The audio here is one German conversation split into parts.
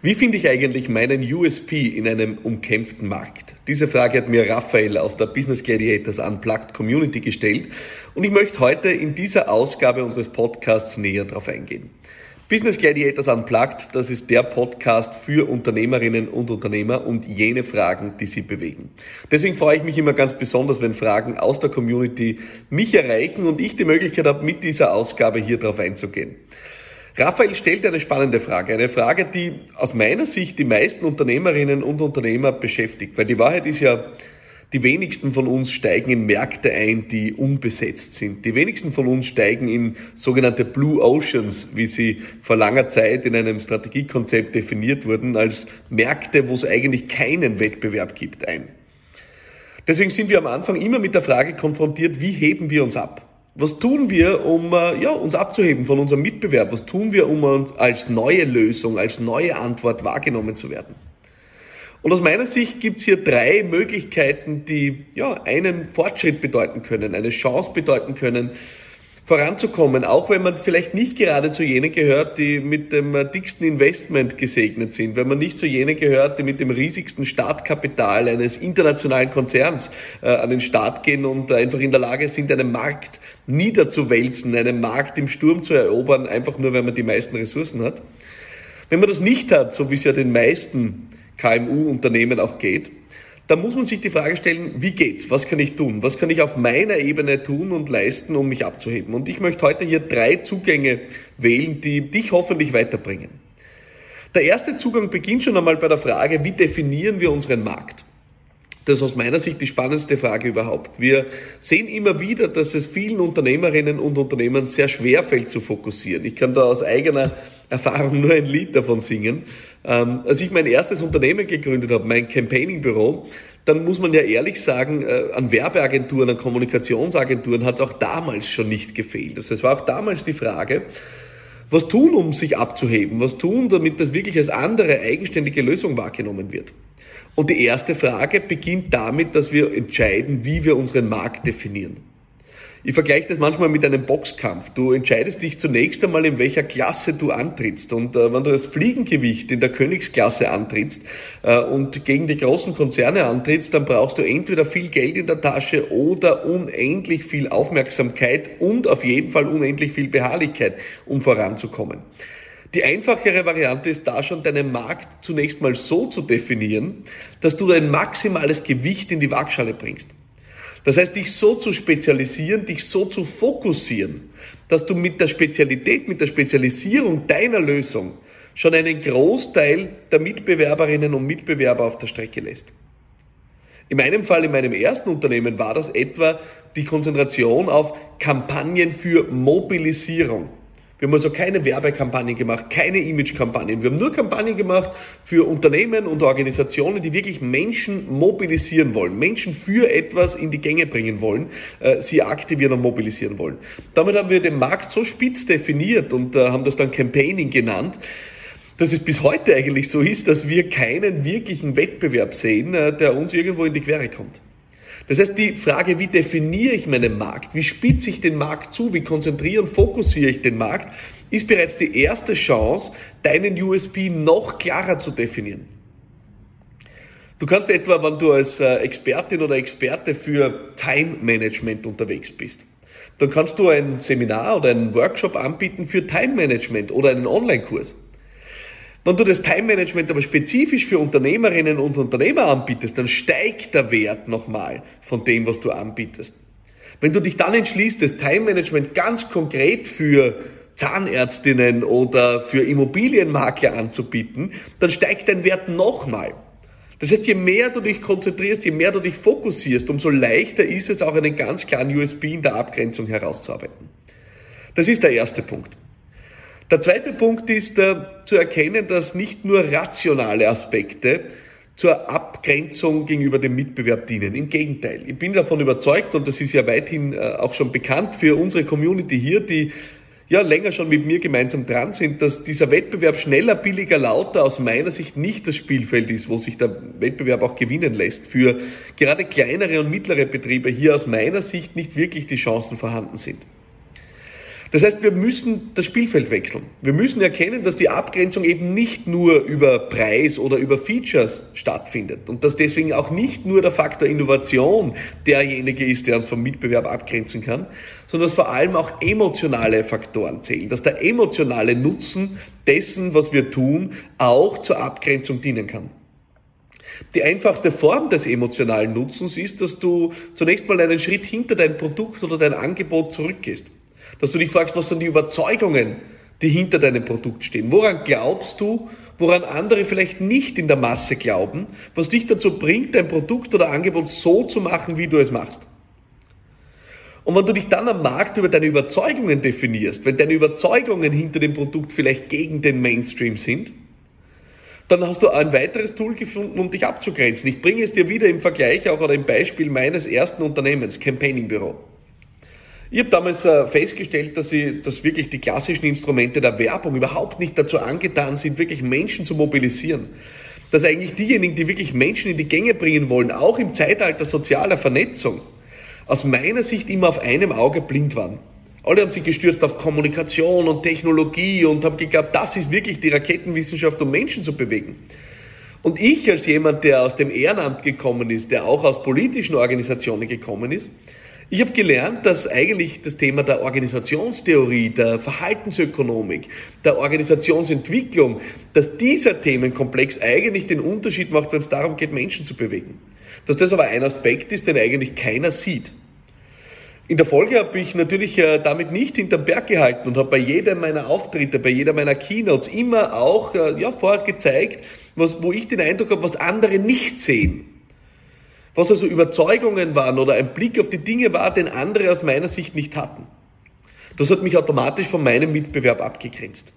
Wie finde ich eigentlich meinen USP in einem umkämpften Markt? Diese Frage hat mir Raphael aus der Business Gladiators Unplugged Community gestellt und ich möchte heute in dieser Ausgabe unseres Podcasts näher darauf eingehen. Business Gladiators Unplugged, das ist der Podcast für Unternehmerinnen und Unternehmer und jene Fragen, die sie bewegen. Deswegen freue ich mich immer ganz besonders, wenn Fragen aus der Community mich erreichen und ich die Möglichkeit habe, mit dieser Ausgabe hier drauf einzugehen. Raphael stellt eine spannende Frage, eine Frage, die aus meiner Sicht die meisten Unternehmerinnen und Unternehmer beschäftigt, weil die Wahrheit ist ja, die wenigsten von uns steigen in Märkte ein, die unbesetzt sind. Die wenigsten von uns steigen in sogenannte Blue Oceans, wie sie vor langer Zeit in einem Strategiekonzept definiert wurden, als Märkte, wo es eigentlich keinen Wettbewerb gibt, ein. Deswegen sind wir am Anfang immer mit der Frage konfrontiert, wie heben wir uns ab? Was tun wir, um äh, ja, uns abzuheben von unserem Mitbewerb? Was tun wir, um uns als neue Lösung, als neue Antwort wahrgenommen zu werden? Und aus meiner Sicht gibt es hier drei Möglichkeiten, die ja, einen Fortschritt bedeuten können, eine Chance bedeuten können, voranzukommen, auch wenn man vielleicht nicht gerade zu jenen gehört, die mit dem dicksten Investment gesegnet sind, wenn man nicht zu jenen gehört, die mit dem riesigsten Startkapital eines internationalen Konzerns äh, an den Start gehen und einfach in der Lage sind, einen Markt niederzuwälzen, einen Markt im Sturm zu erobern, einfach nur, weil man die meisten Ressourcen hat. Wenn man das nicht hat, so wie es ja den meisten KMU-Unternehmen auch geht, da muss man sich die Frage stellen, wie geht's? Was kann ich tun? Was kann ich auf meiner Ebene tun und leisten, um mich abzuheben? Und ich möchte heute hier drei Zugänge wählen, die dich hoffentlich weiterbringen. Der erste Zugang beginnt schon einmal bei der Frage, wie definieren wir unseren Markt? Das ist aus meiner Sicht die spannendste Frage überhaupt. Wir sehen immer wieder, dass es vielen Unternehmerinnen und Unternehmern sehr schwer fällt zu fokussieren. Ich kann da aus eigener Erfahrung nur ein Lied davon singen. Ähm, als ich mein erstes Unternehmen gegründet habe, mein Campaigning-Büro, dann muss man ja ehrlich sagen, äh, an Werbeagenturen, an Kommunikationsagenturen hat es auch damals schon nicht gefehlt. Das heißt, es war auch damals die Frage, was tun, um sich abzuheben? Was tun, damit das wirklich als andere eigenständige Lösung wahrgenommen wird? Und die erste Frage beginnt damit, dass wir entscheiden, wie wir unseren Markt definieren. Ich vergleiche das manchmal mit einem Boxkampf. Du entscheidest dich zunächst einmal, in welcher Klasse du antrittst. Und äh, wenn du das Fliegengewicht in der Königsklasse antrittst äh, und gegen die großen Konzerne antrittst, dann brauchst du entweder viel Geld in der Tasche oder unendlich viel Aufmerksamkeit und auf jeden Fall unendlich viel Beharrlichkeit, um voranzukommen. Die einfachere Variante ist da schon, deinen Markt zunächst mal so zu definieren, dass du dein maximales Gewicht in die Waagschale bringst. Das heißt, dich so zu spezialisieren, dich so zu fokussieren, dass du mit der Spezialität, mit der Spezialisierung deiner Lösung schon einen Großteil der Mitbewerberinnen und Mitbewerber auf der Strecke lässt. In meinem Fall, in meinem ersten Unternehmen war das etwa die Konzentration auf Kampagnen für Mobilisierung. Wir haben also keine Werbekampagnen gemacht, keine Imagekampagnen. Wir haben nur Kampagnen gemacht für Unternehmen und Organisationen, die wirklich Menschen mobilisieren wollen, Menschen für etwas in die Gänge bringen wollen, äh, sie aktivieren und mobilisieren wollen. Damit haben wir den Markt so spitz definiert und äh, haben das dann Campaigning genannt dass es bis heute eigentlich so ist, dass wir keinen wirklichen Wettbewerb sehen, äh, der uns irgendwo in die Quere kommt. Das heißt, die Frage, wie definiere ich meinen Markt, wie spitze ich den Markt zu, wie konzentriere und fokussiere ich den Markt, ist bereits die erste Chance, deinen USP noch klarer zu definieren. Du kannst etwa, wenn du als äh, Expertin oder Experte für Time Management unterwegs bist, dann kannst du ein Seminar oder einen Workshop anbieten für Time Management oder einen Online-Kurs. Wenn du das Time Management aber spezifisch für Unternehmerinnen und Unternehmer anbietest, dann steigt der Wert nochmal von dem, was du anbietest. Wenn du dich dann entschließt, das Time Management ganz konkret für Zahnärztinnen oder für Immobilienmakler anzubieten, dann steigt dein Wert nochmal. Das heißt, je mehr du dich konzentrierst, je mehr du dich fokussierst, umso leichter ist es auch einen ganz klaren USB in der Abgrenzung herauszuarbeiten. Das ist der erste Punkt. Der zweite Punkt ist äh, zu erkennen, dass nicht nur rationale Aspekte zur Abgrenzung gegenüber dem Mitbewerb dienen. Im Gegenteil. Ich bin davon überzeugt, und das ist ja weithin äh, auch schon bekannt für unsere Community hier, die ja länger schon mit mir gemeinsam dran sind, dass dieser Wettbewerb schneller, billiger, lauter aus meiner Sicht nicht das Spielfeld ist, wo sich der Wettbewerb auch gewinnen lässt. Für gerade kleinere und mittlere Betriebe hier aus meiner Sicht nicht wirklich die Chancen vorhanden sind. Das heißt, wir müssen das Spielfeld wechseln. Wir müssen erkennen, dass die Abgrenzung eben nicht nur über Preis oder über Features stattfindet und dass deswegen auch nicht nur der Faktor Innovation derjenige ist, der uns vom Mitbewerb abgrenzen kann, sondern dass vor allem auch emotionale Faktoren zählen, dass der emotionale Nutzen dessen, was wir tun, auch zur Abgrenzung dienen kann. Die einfachste Form des emotionalen Nutzens ist, dass du zunächst mal einen Schritt hinter dein Produkt oder dein Angebot zurückgehst. Dass du dich fragst, was sind die Überzeugungen, die hinter deinem Produkt stehen? Woran glaubst du, woran andere vielleicht nicht in der Masse glauben, was dich dazu bringt, dein Produkt oder Angebot so zu machen, wie du es machst? Und wenn du dich dann am Markt über deine Überzeugungen definierst, wenn deine Überzeugungen hinter dem Produkt vielleicht gegen den Mainstream sind, dann hast du ein weiteres Tool gefunden, um dich abzugrenzen. Ich bringe es dir wieder im Vergleich auch oder im Beispiel meines ersten Unternehmens, Campaigning Büro. Ich habe damals äh, festgestellt, dass, ich, dass wirklich die klassischen Instrumente der Werbung überhaupt nicht dazu angetan sind, wirklich Menschen zu mobilisieren. Dass eigentlich diejenigen, die wirklich Menschen in die Gänge bringen wollen, auch im Zeitalter sozialer Vernetzung, aus meiner Sicht immer auf einem Auge blind waren. Alle haben sich gestürzt auf Kommunikation und Technologie und haben geglaubt, das ist wirklich die Raketenwissenschaft, um Menschen zu bewegen. Und ich als jemand, der aus dem Ehrenamt gekommen ist, der auch aus politischen Organisationen gekommen ist, ich habe gelernt, dass eigentlich das Thema der Organisationstheorie, der Verhaltensökonomik, der Organisationsentwicklung, dass dieser Themenkomplex eigentlich den Unterschied macht, wenn es darum geht, Menschen zu bewegen. Dass das aber ein Aspekt ist, den eigentlich keiner sieht. In der Folge habe ich natürlich äh, damit nicht hinterm Berg gehalten und habe bei jedem meiner Auftritte, bei jeder meiner Keynotes immer auch äh, ja, vorher gezeigt, was, wo ich den Eindruck habe, was andere nicht sehen was also Überzeugungen waren oder ein Blick auf die Dinge war, den andere aus meiner Sicht nicht hatten. Das hat mich automatisch von meinem Mitbewerb abgegrenzt.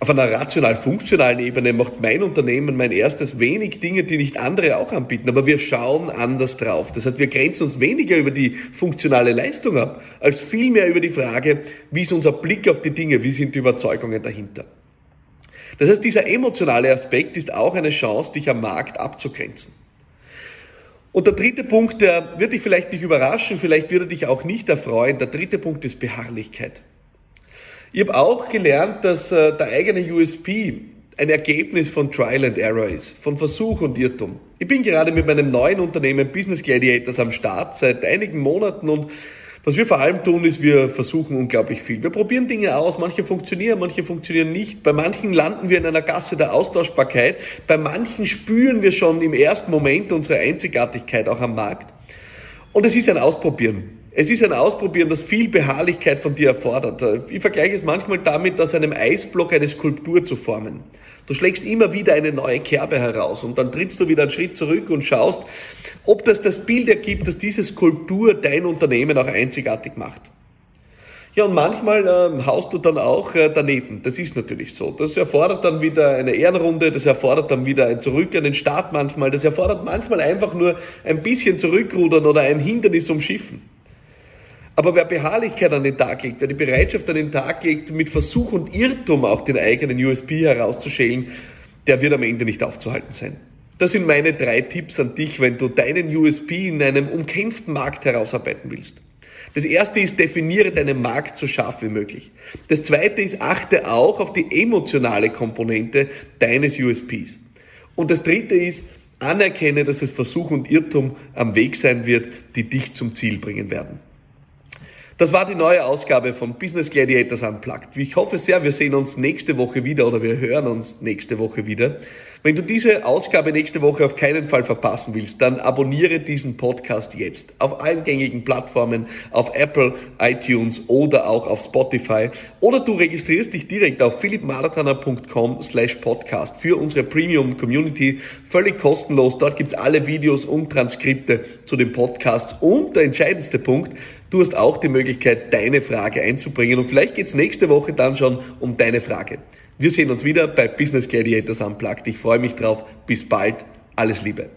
Auf einer rational-funktionalen Ebene macht mein Unternehmen mein erstes wenig Dinge, die nicht andere auch anbieten, aber wir schauen anders drauf. Das heißt, wir grenzen uns weniger über die funktionale Leistung ab, als vielmehr über die Frage, wie ist unser Blick auf die Dinge, wie sind die Überzeugungen dahinter. Das heißt, dieser emotionale Aspekt ist auch eine Chance, dich am Markt abzugrenzen. Und der dritte Punkt, der wird dich vielleicht nicht überraschen, vielleicht wird er dich auch nicht erfreuen. Der dritte Punkt ist Beharrlichkeit. Ich habe auch gelernt, dass äh, der eigene USP ein Ergebnis von Trial and Error ist, von Versuch und Irrtum. Ich bin gerade mit meinem neuen Unternehmen Business Gladiators am Start seit einigen Monaten und was wir vor allem tun, ist, wir versuchen unglaublich viel. Wir probieren Dinge aus, manche funktionieren, manche funktionieren nicht. Bei manchen landen wir in einer Gasse der Austauschbarkeit, bei manchen spüren wir schon im ersten Moment unsere Einzigartigkeit auch am Markt. Und es ist ein Ausprobieren. Es ist ein Ausprobieren, das viel Beharrlichkeit von dir erfordert. Ich vergleiche es manchmal damit, aus einem Eisblock eine Skulptur zu formen. Du schlägst immer wieder eine neue Kerbe heraus und dann trittst du wieder einen Schritt zurück und schaust, ob das das Bild ergibt, dass diese Skulptur dein Unternehmen auch einzigartig macht. Ja, und manchmal äh, haust du dann auch äh, daneben. Das ist natürlich so. Das erfordert dann wieder eine Ehrenrunde, das erfordert dann wieder ein Zurück an den Start manchmal, das erfordert manchmal einfach nur ein bisschen zurückrudern oder ein Hindernis umschiffen. Aber wer Beharrlichkeit an den Tag legt, wer die Bereitschaft an den Tag legt, mit Versuch und Irrtum auch den eigenen USP herauszuschälen, der wird am Ende nicht aufzuhalten sein. Das sind meine drei Tipps an dich, wenn du deinen USP in einem umkämpften Markt herausarbeiten willst. Das erste ist, definiere deinen Markt so scharf wie möglich. Das zweite ist, achte auch auf die emotionale Komponente deines USPs. Und das dritte ist, anerkenne, dass es Versuch und Irrtum am Weg sein wird, die dich zum Ziel bringen werden. Das war die neue Ausgabe von Business Gladiators Unplugged. Ich hoffe sehr, wir sehen uns nächste Woche wieder oder wir hören uns nächste Woche wieder. Wenn du diese Ausgabe nächste Woche auf keinen Fall verpassen willst, dann abonniere diesen Podcast jetzt auf allen gängigen Plattformen, auf Apple, iTunes oder auch auf Spotify. Oder du registrierst dich direkt auf philippmarathoner.com slash podcast für unsere Premium Community. Völlig kostenlos. Dort gibt's alle Videos und Transkripte zu den Podcasts. Und der entscheidendste Punkt, Du hast auch die Möglichkeit, deine Frage einzubringen und vielleicht geht's nächste Woche dann schon um deine Frage. Wir sehen uns wieder bei Business Gladiators Unplugged. Ich freue mich drauf. Bis bald. Alles Liebe.